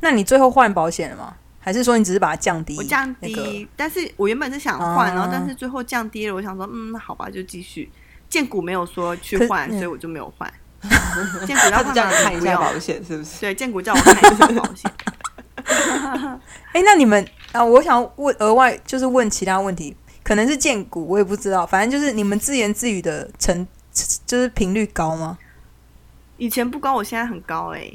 Speaker 1: 那你最后换保险了吗？还是说你只是把它降低？
Speaker 3: 我降低，
Speaker 1: 那个
Speaker 3: 但是我原本是想换，
Speaker 1: 哦
Speaker 3: 然后但是最后降低了，我想说，嗯，那好吧，就继续。建股没有说去换，
Speaker 1: 嗯
Speaker 3: 所以我就没有换。建股要不要
Speaker 2: 看一下保险是不是？
Speaker 3: 对，建股叫我看一下保险。
Speaker 1: 哎、那你们啊，我想问额外就是问其他问题，可能是见骨，我也不知道。反正就是你们自言自语的成，就是频率高吗？
Speaker 3: 以前不高，我现在很高哎、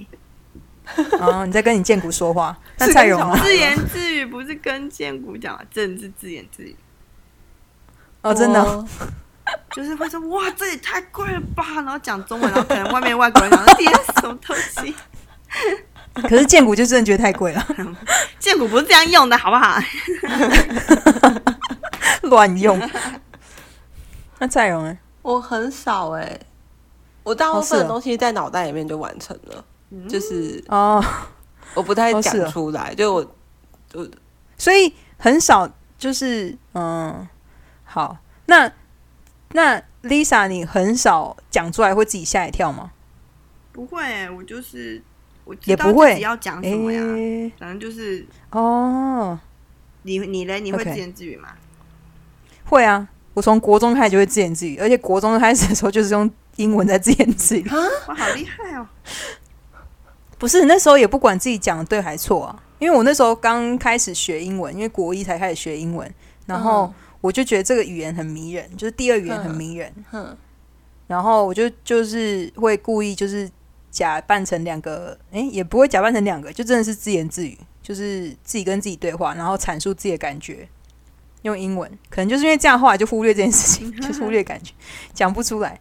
Speaker 1: 啊，你在跟你建谷说话，那
Speaker 2: 是
Speaker 1: 蔡荣
Speaker 3: 自言自语不是跟建谷讲，真的是自言自语，
Speaker 1: 哦，真的哦，
Speaker 3: 就是会说哇，这也太贵了吧，然后讲中文，然后可能外面外国人讲天什么东西，
Speaker 1: 可是建谷就真的觉得太贵了，
Speaker 3: 建谷不是这样用的，好不好？
Speaker 1: 乱用。那蔡荣呢？
Speaker 2: 我很少哎、我大部分的东西在脑袋里面就完成了，就是
Speaker 1: 哦，
Speaker 2: 我不太讲出来，就我
Speaker 1: 所以很少，就是嗯，好，那那 Lisa，你很少讲出来会自己吓一跳吗？
Speaker 3: 不会、欸，我就是我
Speaker 1: 也不会。
Speaker 3: 要讲什么呀，
Speaker 1: 诶。
Speaker 3: 反正就是
Speaker 1: 哦，
Speaker 3: 你你嘞，你会自言自语吗？
Speaker 1: 会啊，我从国中开始就会自言自语，而且国中开始的时候就是用英文在自言自语。
Speaker 3: 我，好厉害哦！
Speaker 1: 不是那时候也不管自己讲的对还错啊，因为我那时候刚开始学英文，因为国一才开始学英文，然后我就觉得这个语言很迷人，就是第二语言很迷人，
Speaker 2: 哼
Speaker 1: 然后我就就是会故意就是假扮成两个，诶，也不会假扮成两个，就真的是自言自语，就是自己跟自己对话，然后阐述自己的感觉，用英文，可能就是因为这样，后来就忽略这件事情，就是忽略感觉，讲不出来，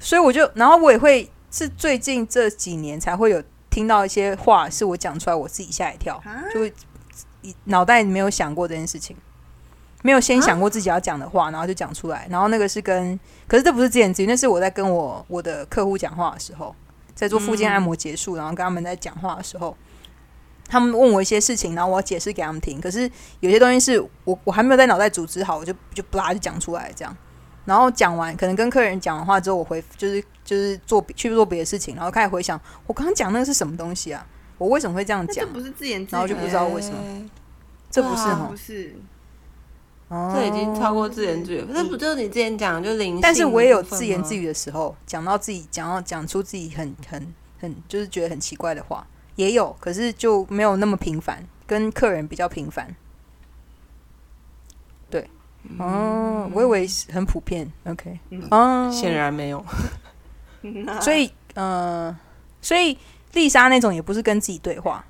Speaker 1: 所以我就，然后我也会是最近这几年才会有听到一些话是我讲出来，我自己吓一跳，
Speaker 3: 啊
Speaker 1: 就会脑袋没有想过这件事情。没有先想过自己要讲的话，然后就讲出来。然后那个是跟，可是这不是自言自语，那是我在跟我我的客户讲话的时候，在做附件按摩结束，然后跟他们在讲话的时候，他们问我一些事情，然后我要解释给他们听。可是有些东西是我我还没有在脑袋组织好，我就就不拉就讲出来这样。然后讲完，可能跟客人讲完话之后，我回就是就是做去做别的事情，然后开始回想我刚刚讲那个是什么东西啊？我为什么会这样讲？
Speaker 3: 不是自言自语，
Speaker 1: 然后就不知道为什么
Speaker 2: 欸
Speaker 1: 这不是哈
Speaker 3: 不，是
Speaker 1: 哦
Speaker 2: 这已经超过自言自语，这不就是你之前讲的就灵性？
Speaker 1: 但是我也有自言自，语的时候，讲到自己讲到讲出自己很很很就是觉得很奇怪的话，也有，可是就没有那么频繁，跟客人比较频繁。对，哦，我以为很普遍，OK，
Speaker 3: 嗯
Speaker 1: 哦，
Speaker 2: 显然没有。
Speaker 1: 所以呃，所以丽莎那种也不是跟自己对话，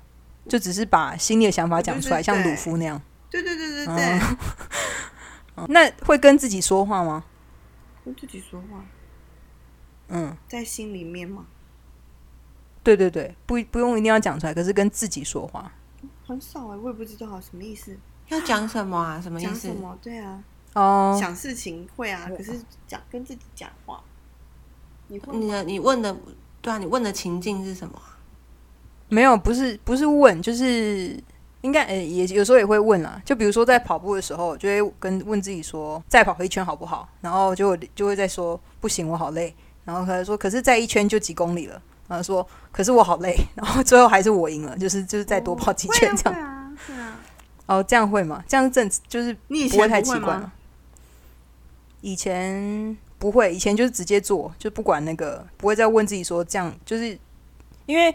Speaker 1: 就只是把心里的想法讲出来，像鲁夫那样。
Speaker 3: 对对对对
Speaker 1: 哦
Speaker 3: 对，
Speaker 1: 那会跟自己说话吗？
Speaker 3: 跟自己说话，
Speaker 1: 嗯，
Speaker 3: 在心里面吗？
Speaker 1: 对对对，不不用一定要讲出来，可是跟自己说话。
Speaker 3: 很少哎、我也不知道什么意思，
Speaker 2: 要讲什么啊？什么意思
Speaker 3: 讲什？么？对啊，
Speaker 1: 哦，
Speaker 3: 想事情会啊，可是讲跟自己讲话，你会？
Speaker 2: 你的你问的对啊，你问的情境是什么啊？
Speaker 1: 没有，不是不是问，就是应该呃、也有时候也会问啦。就比如说在跑步的时候，就会跟问自己说，再跑一圈好不好？然后就就会再说不行，我好累。然后可能说，可是再一圈就几公里了。然后说，可是我好累。然后最后还是我赢了，就是就是再多跑几圈这样。
Speaker 3: 会啊，会啊。
Speaker 1: 哦，这样会吗？这样是正就是
Speaker 3: 你以
Speaker 1: 不会
Speaker 3: 前不会
Speaker 1: 太奇怪
Speaker 3: 吗？
Speaker 1: 以前不会，以前就是直接做，就不管那个，不会再问自己说这样，就是因为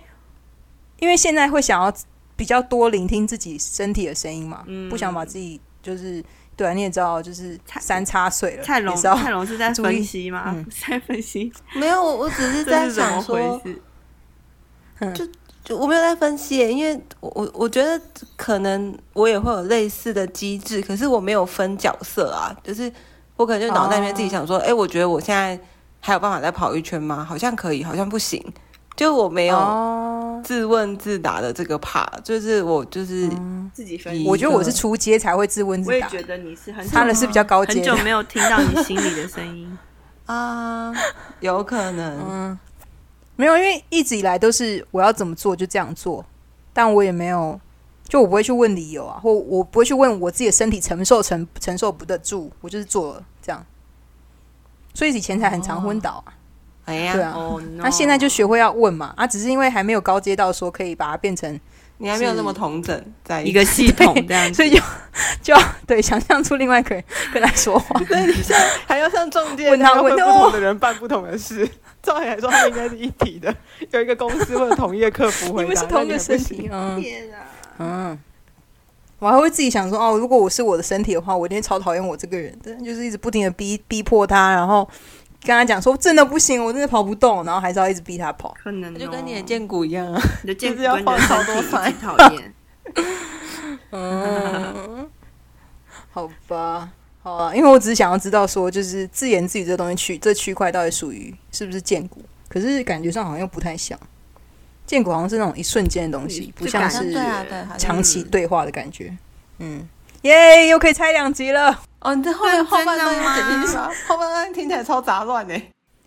Speaker 1: 因为现在会想要比较多聆听自己身体的声音嘛，
Speaker 3: 嗯
Speaker 1: 不想把自己就是对啊，你也知道，就是
Speaker 3: 蔡
Speaker 1: 三叉碎了，
Speaker 3: 蔡龙，
Speaker 1: 也是要
Speaker 3: 蔡龙是在
Speaker 1: 注意
Speaker 3: 分析吗？
Speaker 1: 嗯
Speaker 3: 是 在分析，
Speaker 2: 没有，我我只是
Speaker 3: 这
Speaker 2: 在
Speaker 3: 是怎么
Speaker 2: 想说，
Speaker 3: 事？
Speaker 2: 就我没有在分析耶，因为我我我觉得可能我也会有类似的机制，可是我没有分角色啊，就是我可能就脑袋里面自己想说，哎、我觉得我现在还有办法再跑一圈吗？好像可以，好像不行，就我没有
Speaker 1: 哦，
Speaker 2: 自问自答的这个 part，就是我就是
Speaker 3: 自己分析。
Speaker 1: 我觉得我是出街才会自问自答，
Speaker 3: 我也觉得你是
Speaker 1: 他的是比较高阶的，
Speaker 3: 很久没有听到你心里的声音。
Speaker 2: 啊，有可能，
Speaker 1: 嗯，没有，因为一直以来都是我要怎么做就这样做，但我也没有，就我不会去问理由啊，或我不会去问我自己的身体承受承承受不得住，我就是做了这样，所以以前才很常昏倒啊，
Speaker 2: 哎呀，
Speaker 1: 对啊，
Speaker 3: 哦，
Speaker 1: 那现在就学会要问嘛，啊，只是因为还没有高阶到说可以把它变成，
Speaker 2: 你还没有那么同整在
Speaker 3: 一个系统这样子，
Speaker 1: 所以就就要对想象出另外一个人跟他说话，
Speaker 2: 对，你像还要像中介
Speaker 1: 问他问
Speaker 2: 不同的人办不同的事。照理来说，他们应该是一体的，有一个公司或者同一个客服回答。
Speaker 1: 因为是同一个身体，啊
Speaker 3: 天啊！
Speaker 1: 嗯，我还会自己想说，哦，如果我是我的身体的话，我一定超讨厌我这个人的，就是一直不停的逼逼迫他，然后跟他讲说真的不行，我真的跑不动，然后还是要一直逼他跑。
Speaker 3: 可能、哦、
Speaker 2: 就跟你的剑骨一样啊，
Speaker 3: 你的剑骨
Speaker 2: 就是要放超多番
Speaker 3: 讨厌。
Speaker 1: 嗯，好吧，好啊，因为我只是想要知道说，就是自言自语这东西区这区块到底属于是不是剑骨？可是感觉上好像又不太像，建股好像是那种一瞬间的东西，不像是
Speaker 2: 对啊对，
Speaker 1: 长期对话的感觉。嗯，耶，又可以拆两集了，
Speaker 2: 哦，你这后面后半段
Speaker 3: 吗
Speaker 2: 要剪进去吗？后半段听起来超杂乱呢。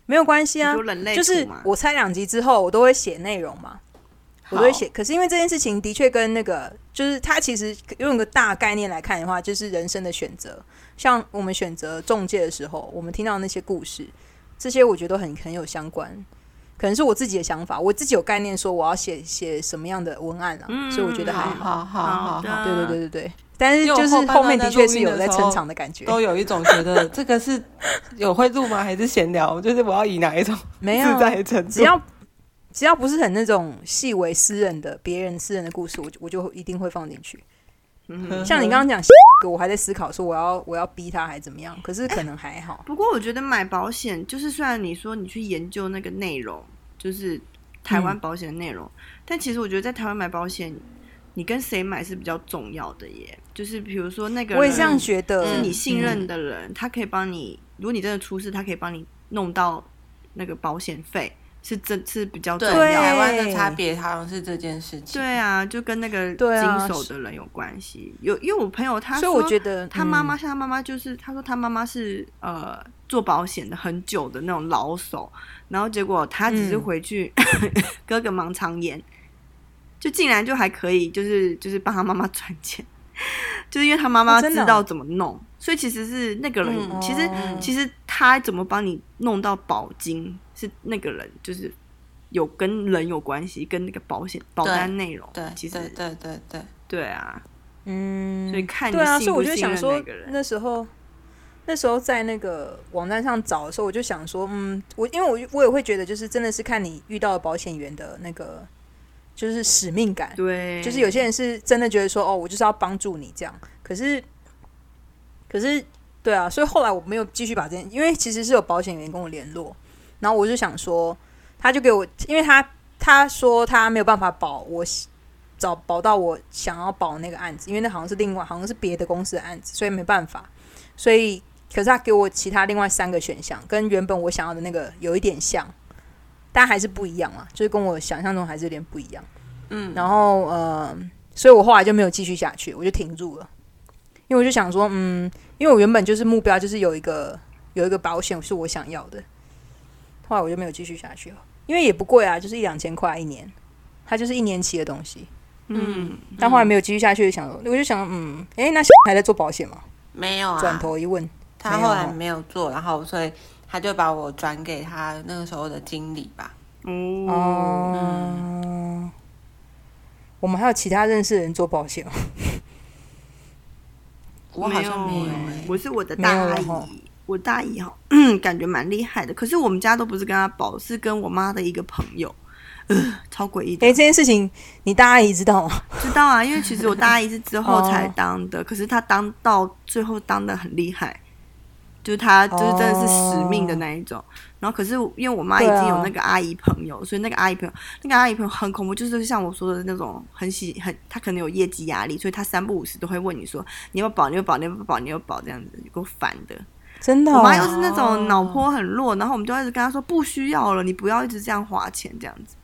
Speaker 1: 没有关系啊就是我拆两集之后，我都会写内容嘛。我都会写，可是因为这件事情的确跟那个，就是它其实用一个大概念来看的话，就是人生的选择。像我们选择中介的时候，我们听到那些故事，这些我觉得很很有相关。可能是我自己的想法，我自己有概念说我要写写什么样的文案啊，
Speaker 3: 嗯
Speaker 1: 所以我觉得还好。
Speaker 2: 好好好好
Speaker 3: 好的
Speaker 2: 好，
Speaker 1: 对对对对对，但是就是
Speaker 2: 我后
Speaker 1: 面的确是有在撑场的感觉，
Speaker 2: 都有一种觉得 这个是有会录吗？还是闲聊？就是我要以哪一种
Speaker 1: 没有
Speaker 2: 自在的程度？
Speaker 1: 只要只要不是很那种细微私人的别人私人的故事，我就我就一定会放进去。
Speaker 3: 嗯
Speaker 1: 像你刚刚讲，我还在思考说我要我要逼他还是怎么样，可是可能还好。
Speaker 3: 不过我觉得买保险，就是虽然你说你去研究那个内容，就是台湾保险的内容，但其实我觉得在台湾买保险，你跟谁买是比较重要的耶。就是比如说那个人，
Speaker 1: 我也这样觉得，
Speaker 3: 是你信任
Speaker 1: 嗯
Speaker 3: 的人，他可以帮你，如果你真的出事，他可以帮你弄到那个保险费，是这是比较重
Speaker 2: 对
Speaker 3: 要的。
Speaker 2: 台湾的差别好像是这件事情。
Speaker 3: 对啊，就跟那个经手的人有关系。有因为我朋友他
Speaker 1: 所以
Speaker 3: 说，
Speaker 1: 我觉得
Speaker 3: 他妈妈
Speaker 1: 嗯
Speaker 3: 像他妈妈就是，他说他妈妈是呃做保险的很久的那种老手，然后结果他只是
Speaker 1: 嗯
Speaker 3: 回去 哥哥盲肠炎，就竟然就还可以，就是就是帮他妈妈赚钱，就是因为他妈妈知道怎么弄，所以其实是那个人，
Speaker 2: 嗯
Speaker 3: 其实、
Speaker 1: 哦
Speaker 3: 其实他怎么帮你弄到保金，是那个人就是有跟人有关系，跟那个保险保单内容，
Speaker 2: 对，
Speaker 3: 其实
Speaker 2: 对对对对，
Speaker 3: 对啊，
Speaker 1: 嗯，
Speaker 3: 所以看你
Speaker 1: 对啊，所以我就想说
Speaker 3: 那个人，
Speaker 1: 那时候。那时候在那个网站上找的时候，我就想说，嗯，我因为我我也会觉得，就是真的是看你遇到的保险员的那个，就是使命感，
Speaker 3: 对，
Speaker 1: 就是有些人是真的觉得说，哦，我就是要帮助你这样。可是，可是，对啊，所以后来我没有继续把这件，因为其实是有保险员跟我联络，然后我就想说，他就给我，因为他他说他没有办法保我找保到我想要保那个案子，因为那好像是另外好像是别的公司的案子，所以没办法。所以，可是他给我其他另外三个选项，跟原本我想要的那个有一点像，但还是不一样嘛，就是跟我想象中还是有点不一样。
Speaker 2: 嗯，
Speaker 1: 然后呃，所以我后来就没有继续下去，我就停住了，因为我就想说，嗯，因为我原本就是目标就是有一个有一个保险是我想要的，后来我就没有继续下去了，因为也不贵啊，就是一两千块一年，它就是一年期的东西，
Speaker 3: 嗯，
Speaker 1: 但后来没有继续下去，想我就想，嗯，诶，那还在做保险吗？
Speaker 2: 没有啊。
Speaker 1: 转头一问，
Speaker 2: 他后来没有做，然后所以他就把我转给他那个时候的经理吧。
Speaker 3: 哦，
Speaker 1: 哦、我们还有其他认识的人做保险吗？
Speaker 2: 我好像没有
Speaker 3: 我是我的大阿姨，我大姨哈，感觉蛮厉害的。可是我们家都不是跟她保，是跟我妈的一个朋友，呃，超诡异的。
Speaker 1: 诶，这件事情你大阿姨知道吗？
Speaker 3: 知道啊，因为其实我大阿姨是之后 才
Speaker 1: 哦
Speaker 3: 当的，可是她当到最后当的很厉害，就是她就是真的是使命的那一种。然后可是因为我妈已经有那个阿姨朋友，所以那个阿姨朋友，那个阿姨朋友很恐怖，就是像我说的那种很喜很，她可能有业绩压力，所以她三不五时都会问你说你要保，你要保，你要不保，你要保这样子，有够烦的。
Speaker 1: 真的、哦，
Speaker 3: 我妈又是那种脑波很弱，然后我们就一直跟她说不需要了，你不要一直这样花钱这样子。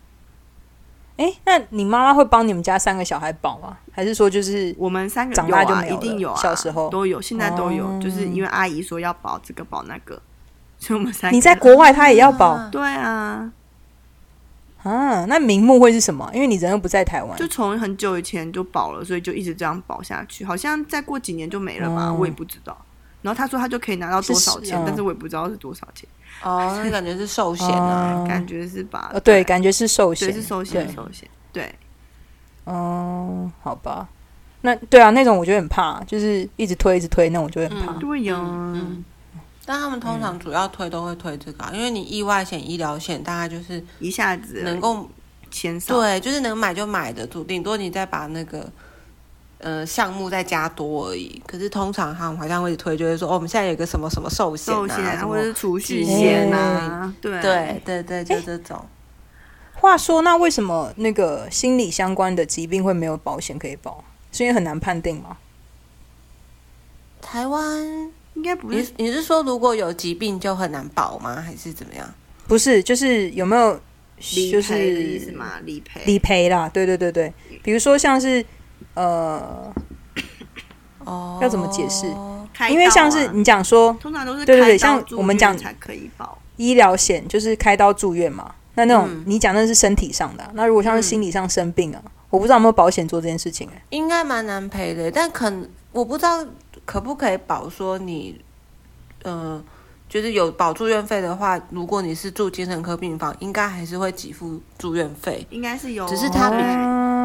Speaker 1: 哎、那你妈妈会帮你们家三个小孩保吗？还是说就是
Speaker 3: 我们三个
Speaker 1: 长大就没有了
Speaker 3: 一定有啊，
Speaker 1: 小时候
Speaker 3: 都有，现在都有，
Speaker 1: 哦
Speaker 3: 就是因为阿姨说要保这个保那个，所以我们三个
Speaker 1: 你在国外，她也要保
Speaker 3: 对啊，
Speaker 1: 啊？那名目会是什么？因为你人又不在台湾，
Speaker 3: 就从很久以前就保了，所以就一直这样保下去，好像再过几年就没了吧，
Speaker 1: 哦
Speaker 3: 我也不知道。然后他说他就可以拿到多少钱，但是我也不知道是多少钱，
Speaker 2: 哦，那感觉是寿险啊。
Speaker 1: 哦
Speaker 3: 感觉是把
Speaker 1: 呃，对，感觉是寿险，
Speaker 3: 对是寿险
Speaker 1: 对。
Speaker 3: 寿险，对，
Speaker 1: 哦，好吧。那对啊，那种我就很怕，就是一直推一直推，那我就会很怕。
Speaker 2: 嗯
Speaker 3: 对呀，
Speaker 2: 嗯但他们通常主要推都会推这个啊、因为你意外险、医疗险大概就是
Speaker 3: 一下子
Speaker 2: 能够
Speaker 3: 钱少，
Speaker 2: 对，就是能买就买的，顶顶多你再把那个呃项目再加多而已。可是通常他们好像会推，就是说哦，我们现在有个什么什么寿险啊，
Speaker 3: 寿险
Speaker 2: 什么
Speaker 3: 啊或者是储蓄险啊，对
Speaker 2: 对对对，就这种。
Speaker 1: 话说，那为什么那个心理相关的疾病会没有保险可以保？是因为很难判定吗？
Speaker 2: 台湾，
Speaker 3: 应该不是
Speaker 2: 你是说如果有疾病就很难保吗？还是怎么样？
Speaker 1: 不是，就是有没有就
Speaker 3: 理赔的意
Speaker 1: 是
Speaker 3: 思吗？理赔
Speaker 1: 理赔啦？对对对对，比如说像是呃，
Speaker 2: 哦，
Speaker 1: 要怎么解释？
Speaker 3: 开
Speaker 1: 因为像是你讲说
Speaker 3: 通常都是
Speaker 1: 对对对像我们讲
Speaker 3: 才可以保，
Speaker 1: 医疗险就是开刀住院嘛，那那种、
Speaker 2: 嗯。
Speaker 1: 你讲那是身体上的啊、那如果像是心理上生病啊，我不知道有没有保险做这件事情、欸，
Speaker 2: 应该蛮难赔的，但可能我不知道可不可以保说你，呃，就是有保住院费的话，如果你是住精神科病房，应该还是会给付住院费。
Speaker 3: 应该是有，
Speaker 2: 只是他比
Speaker 1: 嗯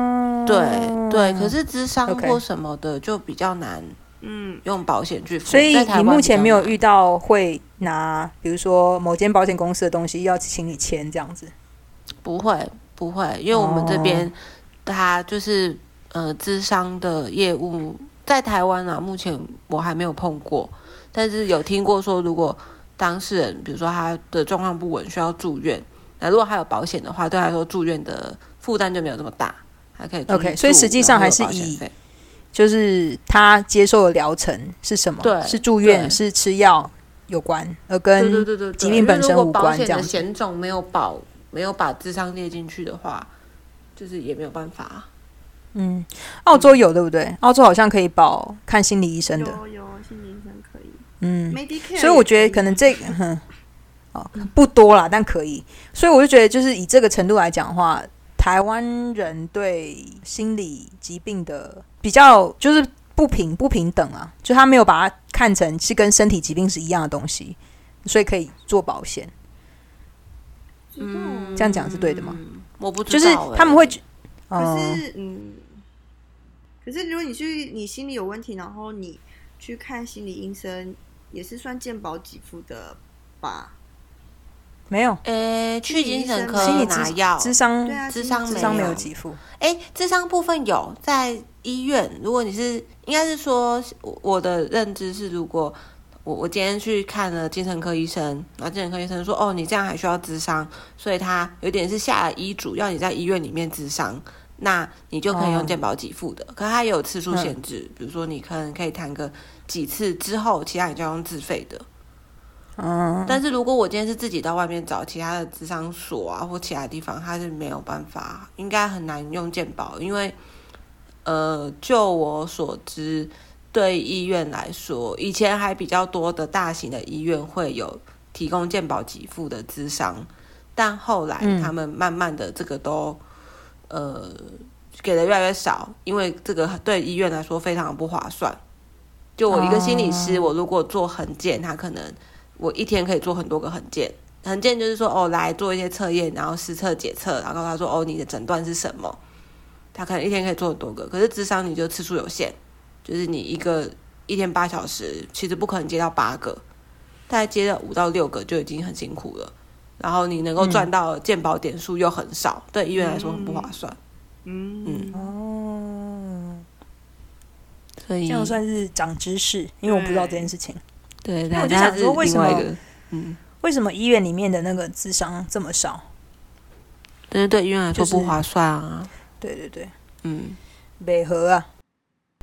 Speaker 2: 对对，可是智商或什么的就比较难
Speaker 3: 嗯，
Speaker 2: 用保险去付。
Speaker 1: 所以你目前没有遇到会拿，比如说某间保险公司的东西要请你签这样子。
Speaker 2: 不会不会，因为我们这
Speaker 1: 哦。
Speaker 2: 边他就是呃智商的业务在台湾啊，目前我还没有碰过，但是有听过说，如果当事人比如说他的状况不稳，需要住院，那如果他有保险的话，对他来说住院的负担就没有这么大，还可以
Speaker 1: OK，所以实际上还是以就是他接受的疗程是什么？
Speaker 2: 对
Speaker 1: 是住院，是吃药有关，而跟
Speaker 2: 对对对，
Speaker 1: 疾病本身无
Speaker 2: 果保险的
Speaker 1: 关这样子
Speaker 2: 险种没有保，没有把智商列进去的话，就是也没有办法啊。
Speaker 1: 嗯，澳洲有对不对？澳洲好像可以保看心理医生的，
Speaker 3: 有有心理医生可以
Speaker 1: 嗯
Speaker 3: ，，Medicare，
Speaker 1: 所以我觉得可能这个，哼，哦，不多啦，但可以。所以我就觉得，就是以这个程度来讲的话，台湾人对心理疾病的比较就是不平不平等啊，就他没有把它看成是跟身体疾病是一样的东西，所以可以做保险。
Speaker 3: 嗯，
Speaker 1: 这样讲是对的吗？
Speaker 2: 我不知
Speaker 1: 就是他们会觉，
Speaker 3: 可
Speaker 1: 哦，
Speaker 3: 是嗯，可是如果你去你心里有问题，然后你去看心理医生，也是算健保给付的吧？
Speaker 1: 没有。
Speaker 2: 诶，去精神科
Speaker 1: 心理
Speaker 2: 拿药，
Speaker 1: 智商
Speaker 3: 对啊，
Speaker 2: 智商
Speaker 1: 智商没有
Speaker 2: 有
Speaker 1: 给付，
Speaker 2: 诶，智商部分有。在医院。如果你是，应该是说，我我的认知是，如果我我今天去看了精神科医生，然后精神科医生说，哦，你这样还需要智商，所以他有点是下了医嘱，要你在医院里面智商，那你就可以
Speaker 1: 哦
Speaker 2: 用健保给付的。可是它也有次数限制，比如说你可能可以谈个几次之后，其他你就要用自费的。
Speaker 1: 嗯，
Speaker 2: 但是如果我今天是自己到外面找其他的智商所啊，或其他地方，他是没有办法，应该很难用健保，因为呃，就我所知，对医院来说，以前还比较多的大型的医院会有提供健保给付的智商，但后来
Speaker 1: 嗯。
Speaker 2: 他们慢慢的这个都、呃给的越来越少，因为这个对医院来说非常的不划算。就我一个心理师，
Speaker 1: 哦。
Speaker 2: 我如果做横件，他可能我一天可以做很多个横件。横件就是说，哦，来做一些测验，然后实测检测，然后告诉他说，哦，你的诊断是什么？他可能一天可以做很多个，可是智商你就次数有限，就是你一个一天八小时，其实不可能接到八个，大概接到五到六个就已经很辛苦了。然后你能够赚到鉴保点数又很少，对医院来说很不划算。
Speaker 3: 嗯
Speaker 2: 嗯
Speaker 1: 哦，
Speaker 2: 所以
Speaker 1: 这样算是长知识，因为我不知道这件事情。
Speaker 2: 对，
Speaker 1: 那我就
Speaker 2: 大家是
Speaker 1: 想说为什么
Speaker 2: 另外一个，嗯，
Speaker 1: 为什么医院里面的那个智商这么少？
Speaker 2: 但是对医院来说不划算啊。
Speaker 1: 对对对，
Speaker 2: 嗯，
Speaker 1: 北河啊。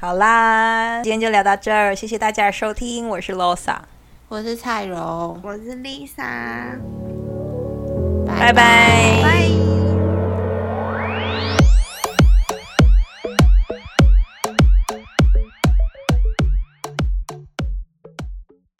Speaker 1: 好啦，今天就聊到这儿，谢谢大家的收听，我是 Losa，
Speaker 2: 我是蔡荣，
Speaker 3: 我是 Lisa，
Speaker 1: 拜拜。
Speaker 3: 拜